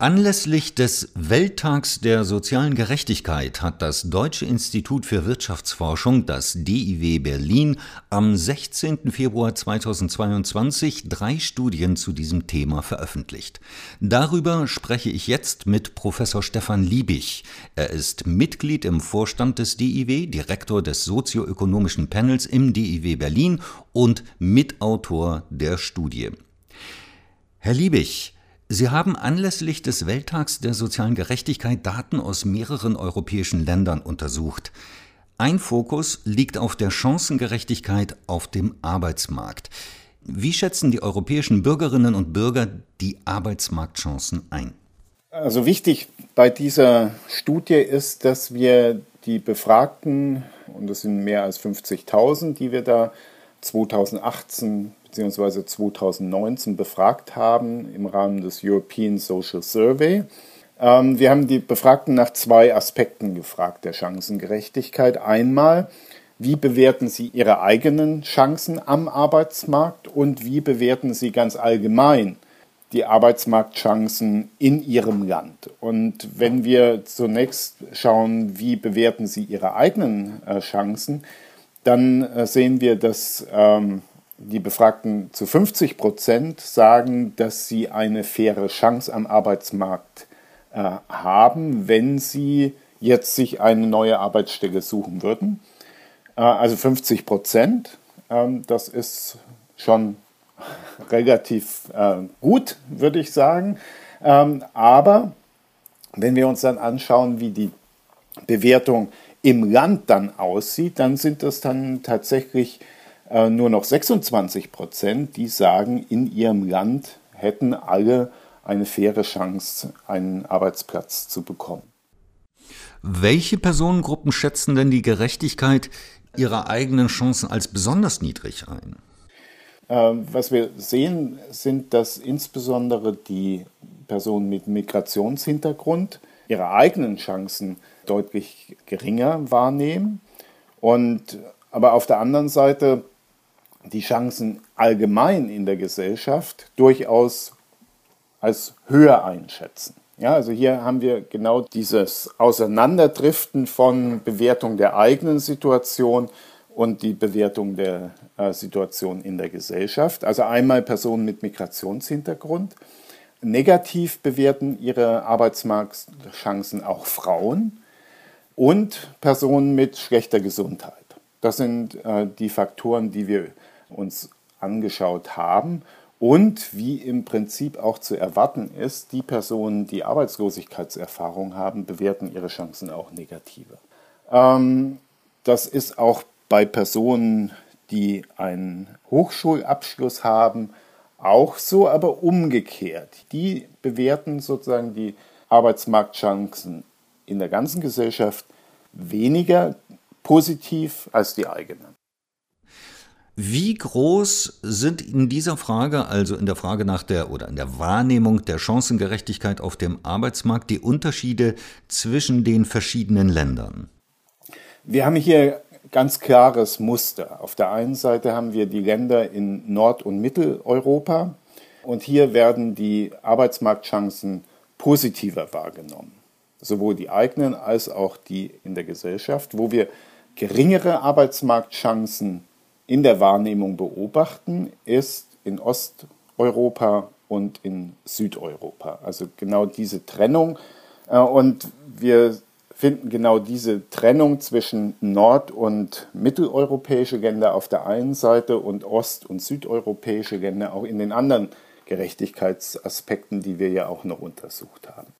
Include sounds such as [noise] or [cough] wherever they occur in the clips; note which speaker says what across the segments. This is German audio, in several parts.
Speaker 1: Anlässlich des Welttags der sozialen Gerechtigkeit hat das Deutsche Institut für Wirtschaftsforschung, das DIW Berlin, am 16. Februar 2022 drei Studien zu diesem Thema veröffentlicht. Darüber spreche ich jetzt mit Professor Stefan Liebig. Er ist Mitglied im Vorstand des DIW, Direktor des sozioökonomischen Panels im DIW Berlin und Mitautor der Studie. Herr Liebig, Sie haben anlässlich des Welttags der sozialen Gerechtigkeit Daten aus mehreren europäischen Ländern untersucht. Ein Fokus liegt auf der Chancengerechtigkeit auf dem Arbeitsmarkt. Wie schätzen die europäischen Bürgerinnen und Bürger die Arbeitsmarktchancen ein?
Speaker 2: Also wichtig bei dieser Studie ist, dass wir die Befragten, und das sind mehr als 50.000, die wir da 2018 bzw. 2019 befragt haben im Rahmen des European Social Survey. Ähm, wir haben die Befragten nach zwei Aspekten gefragt der Chancengerechtigkeit. Einmal, wie bewerten sie ihre eigenen Chancen am Arbeitsmarkt und wie bewerten sie ganz allgemein die Arbeitsmarktchancen in ihrem Land. Und wenn wir zunächst schauen, wie bewerten sie ihre eigenen äh, Chancen, dann äh, sehen wir, dass ähm, die Befragten zu 50 Prozent sagen, dass sie eine faire Chance am Arbeitsmarkt äh, haben, wenn sie jetzt sich eine neue Arbeitsstelle suchen würden. Äh, also 50 Prozent, ähm, das ist schon [laughs] relativ äh, gut, würde ich sagen. Ähm, aber wenn wir uns dann anschauen, wie die Bewertung im Land dann aussieht, dann sind das dann tatsächlich äh, nur noch 26 Prozent, die sagen, in ihrem Land hätten alle eine faire Chance, einen Arbeitsplatz zu bekommen.
Speaker 1: Welche Personengruppen schätzen denn die Gerechtigkeit ihrer eigenen Chancen als besonders niedrig ein?
Speaker 2: Ähm, was wir sehen, sind, dass insbesondere die Personen mit Migrationshintergrund ihre eigenen Chancen deutlich geringer wahrnehmen. Und aber auf der anderen Seite die Chancen allgemein in der Gesellschaft durchaus als höher einschätzen. Ja, also hier haben wir genau dieses Auseinanderdriften von Bewertung der eigenen Situation und die Bewertung der äh, Situation in der Gesellschaft. Also einmal Personen mit Migrationshintergrund. Negativ bewerten ihre Arbeitsmarktchancen auch Frauen und Personen mit schlechter Gesundheit. Das sind äh, die Faktoren, die wir uns angeschaut haben. Und wie im Prinzip auch zu erwarten ist, die Personen, die Arbeitslosigkeitserfahrung haben, bewerten ihre Chancen auch negativer. Ähm, das ist auch bei Personen, die einen Hochschulabschluss haben, auch so, aber umgekehrt. Die bewerten sozusagen die Arbeitsmarktchancen in der ganzen Gesellschaft weniger positiv als die eigenen.
Speaker 1: Wie groß sind in dieser Frage, also in der Frage nach der oder in der Wahrnehmung der Chancengerechtigkeit auf dem Arbeitsmarkt, die Unterschiede zwischen den verschiedenen Ländern?
Speaker 2: Wir haben hier ganz klares Muster. Auf der einen Seite haben wir die Länder in Nord- und Mitteleuropa und hier werden die Arbeitsmarktchancen positiver wahrgenommen. Sowohl die eigenen als auch die in der Gesellschaft, wo wir geringere Arbeitsmarktchancen in der Wahrnehmung beobachten, ist in Osteuropa und in Südeuropa. Also genau diese Trennung. Äh, und wir finden genau diese Trennung zwischen nord- und mitteleuropäische Länder auf der einen Seite und ost- und südeuropäische Länder auch in den anderen Gerechtigkeitsaspekten, die wir ja auch noch untersucht haben.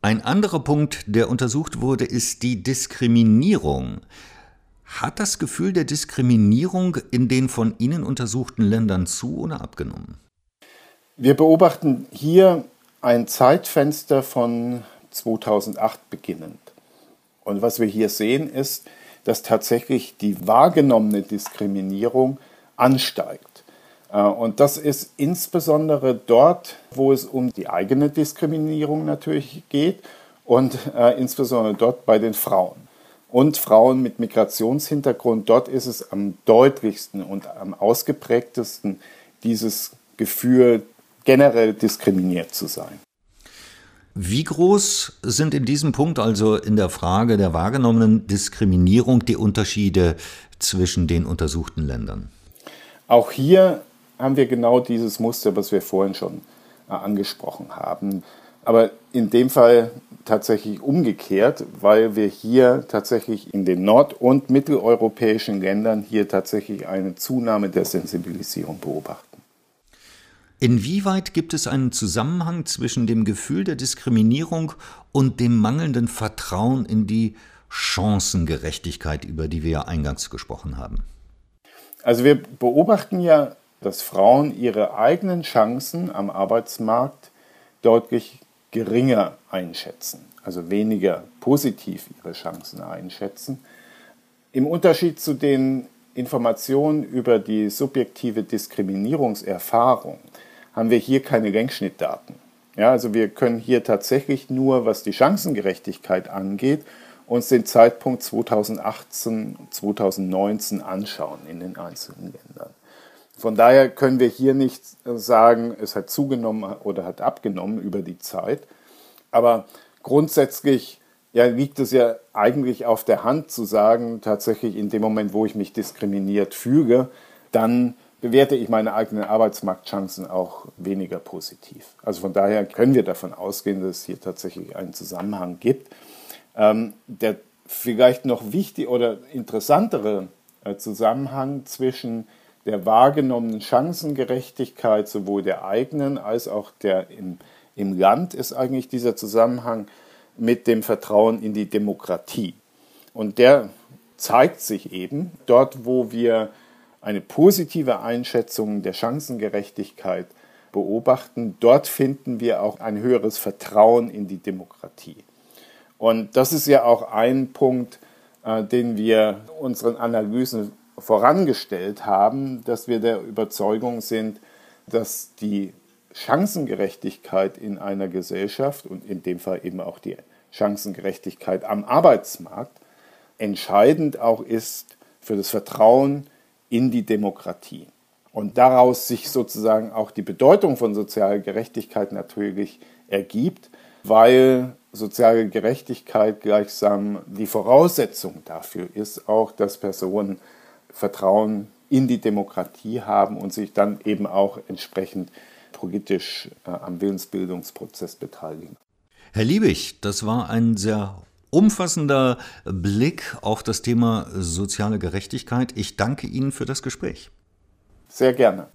Speaker 1: Ein anderer Punkt, der untersucht wurde, ist die Diskriminierung. Hat das Gefühl der Diskriminierung in den von Ihnen untersuchten Ländern zu oder abgenommen?
Speaker 2: Wir beobachten hier ein Zeitfenster von 2008 beginnend. Und was wir hier sehen, ist, dass tatsächlich die wahrgenommene Diskriminierung ansteigt. Äh, und das ist insbesondere dort, wo es um die eigene Diskriminierung natürlich geht und äh, insbesondere dort bei den Frauen und Frauen mit Migrationshintergrund. Dort ist es am deutlichsten und am ausgeprägtesten dieses Gefühl, generell diskriminiert zu sein.
Speaker 1: Wie groß sind in diesem Punkt, also in der Frage der wahrgenommenen Diskriminierung, die Unterschiede zwischen den untersuchten Ländern?
Speaker 2: Auch hier haben wir genau dieses Muster, was wir vorhin schon äh, angesprochen haben. Aber in dem Fall tatsächlich umgekehrt, weil wir hier tatsächlich in den nord- und mitteleuropäischen Ländern hier tatsächlich eine Zunahme der Sensibilisierung beobachten.
Speaker 1: Inwieweit gibt es einen Zusammenhang zwischen dem Gefühl der Diskriminierung und dem mangelnden Vertrauen in die Chancengerechtigkeit, über die wir ja eingangs gesprochen haben?
Speaker 2: Also wir beobachten ja, dass Frauen ihre eigenen Chancen am Arbeitsmarkt deutlich geringer einschätzen, also weniger positiv ihre Chancen einschätzen. Im Unterschied zu den Informationen über die subjektive Diskriminierungserfahrung haben wir hier keine Längsschnittdaten. Ja, also wir können hier tatsächlich nur, was die Chancengerechtigkeit angeht, uns den Zeitpunkt 2018, 2019 anschauen in den einzelnen Ländern. Von daher können wir hier nicht sagen, es hat zugenommen oder hat abgenommen über die Zeit. Aber grundsätzlich ja, liegt es ja eigentlich auf der Hand zu sagen, tatsächlich in dem Moment, wo ich mich diskriminiert füge, dann bewerte ich meine eigenen Arbeitsmarktchancen auch weniger positiv. Also von daher können wir davon ausgehen, dass es hier tatsächlich einen Zusammenhang gibt. Ähm, der vielleicht noch wichtig oder interessantere äh, Zusammenhang zwischen der wahrgenommenen Chancengerechtigkeit sowohl der eigenen als auch der im, im Land ist eigentlich dieser Zusammenhang mit dem Vertrauen in die Demokratie. Und der zeigt sich eben dort, wo wir eine positive Einschätzung der Chancengerechtigkeit beobachten, dort finden wir auch ein höheres Vertrauen in die Demokratie. Und das ist ja auch ein Punkt, äh, den wir unseren Analysen vorangestellt haben, dass wir der Überzeugung sind, dass die Chancengerechtigkeit in einer Gesellschaft und in dem Fall eben auch die Chancengerechtigkeit am Arbeitsmarkt entscheidend auch ist für das Vertrauen in die Demokratie. Und daraus sich sozusagen auch die Bedeutung von sozialer Gerechtigkeit natürlich ergibt, weil soziale Gerechtigkeit gleichsam die Voraussetzung dafür ist, auch dass Personen Vertrauen in die Demokratie haben und sich dann eben auch entsprechend politisch äh, am Willensbildungsprozess beteiligen.
Speaker 1: Herr Liebig, das war ein sehr umfassender Blick auf das Thema soziale Gerechtigkeit. Ich danke Ihnen für das Gespräch.
Speaker 2: Sehr gerne.